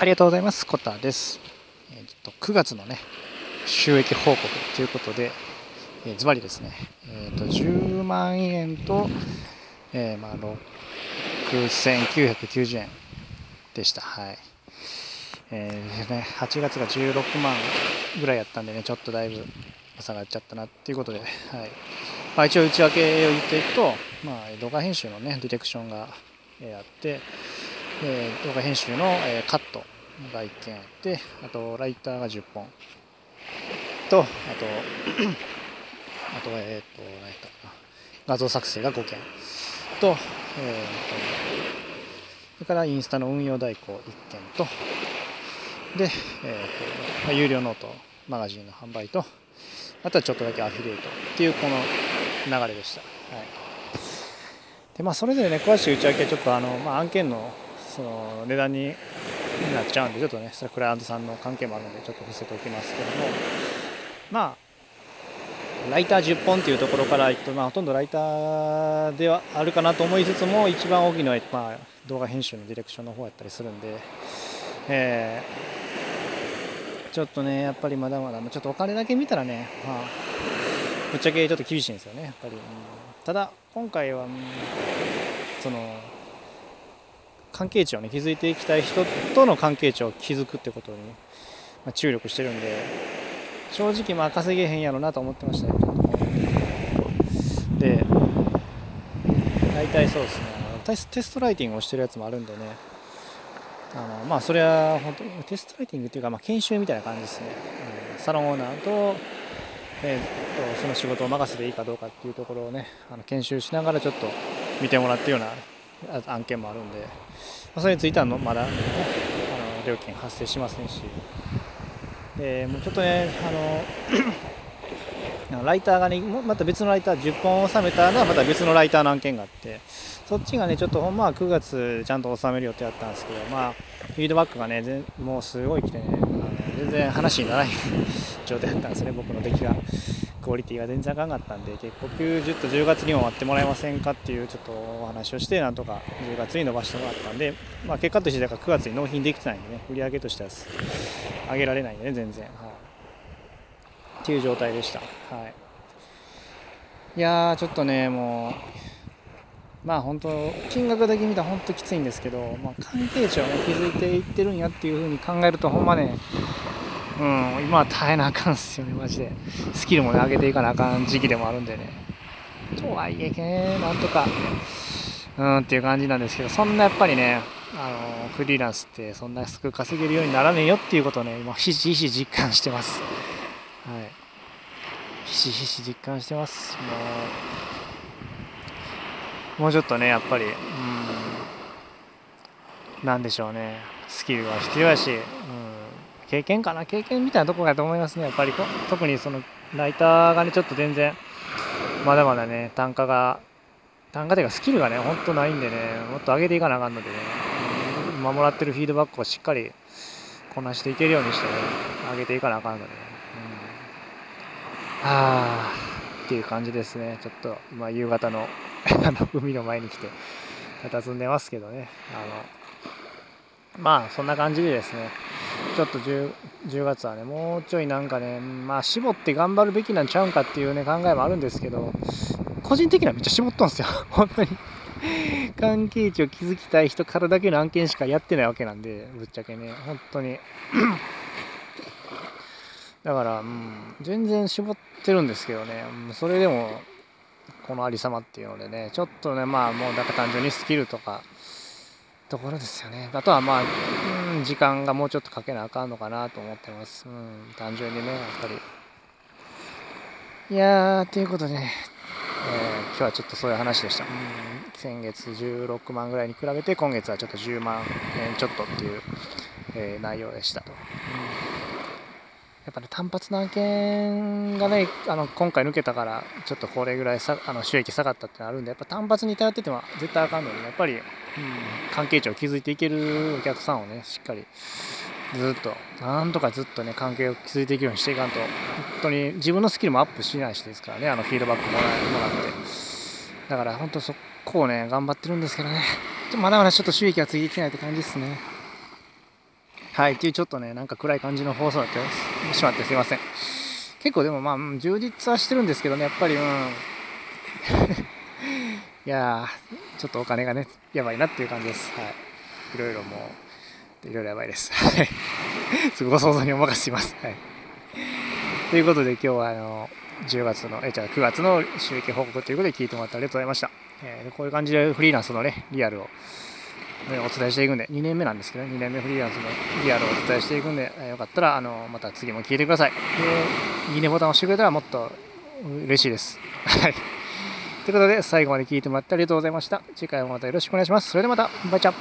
ありがとうございます。コタです。えー、と9月のね、収益報告ということで、えー、ズバリですね、えー、と10万円と、えー、まあ、6990円でした。はい。えーね、8月が16万ぐらいやったんでね、ちょっとだいぶ下がっちゃったなっていうことで、はいまあ、一応内訳を言っていくと、まあ、動画編集のね、ディレクションが、あって、えー、動画編集の、えー、カットが1件あってあとライターが10本とあと あとえっ、ー、と何やったか画像作成が5件と,、えーと、それからインスタの運用代行1件とで、えーとまあ、有料ノートマガジンの販売とあとはちょっとだけアフィリエイトっていうこの流れでした。はいでまあ、それぞれね詳しい内訳はちょっとあの、まあ、案件のその値段になっちゃうんでちょっとねそれクライアントさんの関係もあるのでちょっと伏せておきますけども。まあライター10本っていうところからいくと、まあ、ほとんどライターではあるかなと思いつつも一番大きいのは、まあ、動画編集のディレクションの方やったりするんで、えー、ちょっとねやっぱりまだまだちょっとお金だけ見たらね、まあ、ぶっちゃけちょっと厳しいんですよねやっぱり、うん、ただ今回は、うん、関係値をね築いていきたい人との関係値を築くってことに、まあ、注力してるんで正直まあ稼げへんやろなと思ってましたねで大体そうですね。テストライティングをしてるやつもあるんでね。あのまあそれは本当にテストライティングっていうかまあ研修みたいな感じですね、うん、サロンオーナーと,、えー、とその仕事を任せていいかどうかっていうところをねあの研修しながらちょっと見てもらってるような案件もあるんで、ま、それについてはのまだ、あの料金発生しませんし。でもうちょっとねあの ライターがねまた別のライター10本収めたのはまた別のライターの案件があって。そっちがねちょっとほんまは9月ちゃんと収める予定だったんですけどまあフィードバックがねもうすごい来てねあの全然話にならない状態だったんですね僕の出来が。クオリティが全然あかんかったんで結構90と10月に終わってもらえませんかっていうちょっとお話をしてなんとか10月に伸ばしてもらったんで、まあ、結果としてだから9月に納品できてないんでね。売り上げとしては上げられないんでね全然、はい、っていう状態でした、はい、いやちょっとねもうまあ本当金額だけ見たら本当きついんですけど、まあ、関係値をね築いていってるんやっていうふうに考えるとほんまねうん、今は耐えなあかんっすよね、マジで。スキルもね、上げていかなあかん時期でもあるんでね。とはいえね、なんとか、うんっていう感じなんですけど、そんなやっぱりね、あのフリーランスってそんな安く稼げるようにならねえよっていうことをね、今、ひしひし実感してます。はい。ひしひし実感してます。もう、もうちょっとね、やっぱり、うん、なんでしょうね、スキルは必要やし、うん経験かな経験みたいなところだと思いますねやっぱり特にそのライターがねちょっと全然まだまだね単価が単価というかスキルがねほんとないんでねもっと上げていかなあかんのでね。今もらってるフィードバックをしっかりこなしていけるようにしてね上げていかなあかんのでね、うん、はあっていう感じですね。ちょっと今夕方の 海の前に来て佇んでますけどね。あのまあそんな感じでですね。ちょっと 10, 10, 月はね、もうちょいなんかね、まあ、絞って頑張るべきなんちゃうんかっていうね、考えもあるんですけど、個人的にはめっちゃ絞っとんですよ。本当に。関係値を築きたい人からだけの案件しかやってないわけなんで、ぶっちゃけね、本当に。だから、うん、全然絞ってるんですけどね、それでも、このありさまっていうのでね、ちょっとね、まあ、もう、だから単純にスキルとか、ところですよね。あとはまあ、うん、時間がもうちょっとかけなあかんのかなと思ってます。うん、単純にね、やっぱり。いやー、ということでね、えー、今日はちょっとそういう話でした。うん、先月16万ぐらいに比べて、今月はちょっと10万円ちょっとっていう、えー、内容でしたと。うんやっぱ、ね、単発の案件がねあの今回抜けたからちょっとこれぐらいさあの収益下がったってのあるんでやっぱ単発に頼ってても絶対あかんので、ね、やっぱり、うん、関係値を築いていけるお客さんをねしっかりずっとなんとかずっとね関係を築いていくようにしていかんと本当に自分のスキルもアップしないしですからねあのフィードバックもらもらって。だから本当そこをね頑張ってるんですけどね。まだまだちょっと収益がついていけないって感じですね。はいっていうちょっとねなんか暗い感じの放送になってしまってすいません。結構でもまあ充実はしてるんですけどねやっぱりうん。いやーちょっとお金がねやばいなっていう感じです。はい。いろいろもういろいろやばいです。はい。すごい想像にお任せします。はい。ということで今日はあの10月の、え、じゃあ9月の収益報告ということで聞いてもらってありがとうございました。えー、こういう感じでフリーランスのね、リアルを、お伝えしていくんで、2年目なんですけど、2年目フリーランスのリアルをお伝えしていくんで、よかったら、あの、また次も聞いてください。で、いいねボタンを押してくれたらもっと嬉しいです。はい。ということで、最後まで聞いてもらってありがとうございました。次回もまたよろしくお願いします。それではまた、バイチャ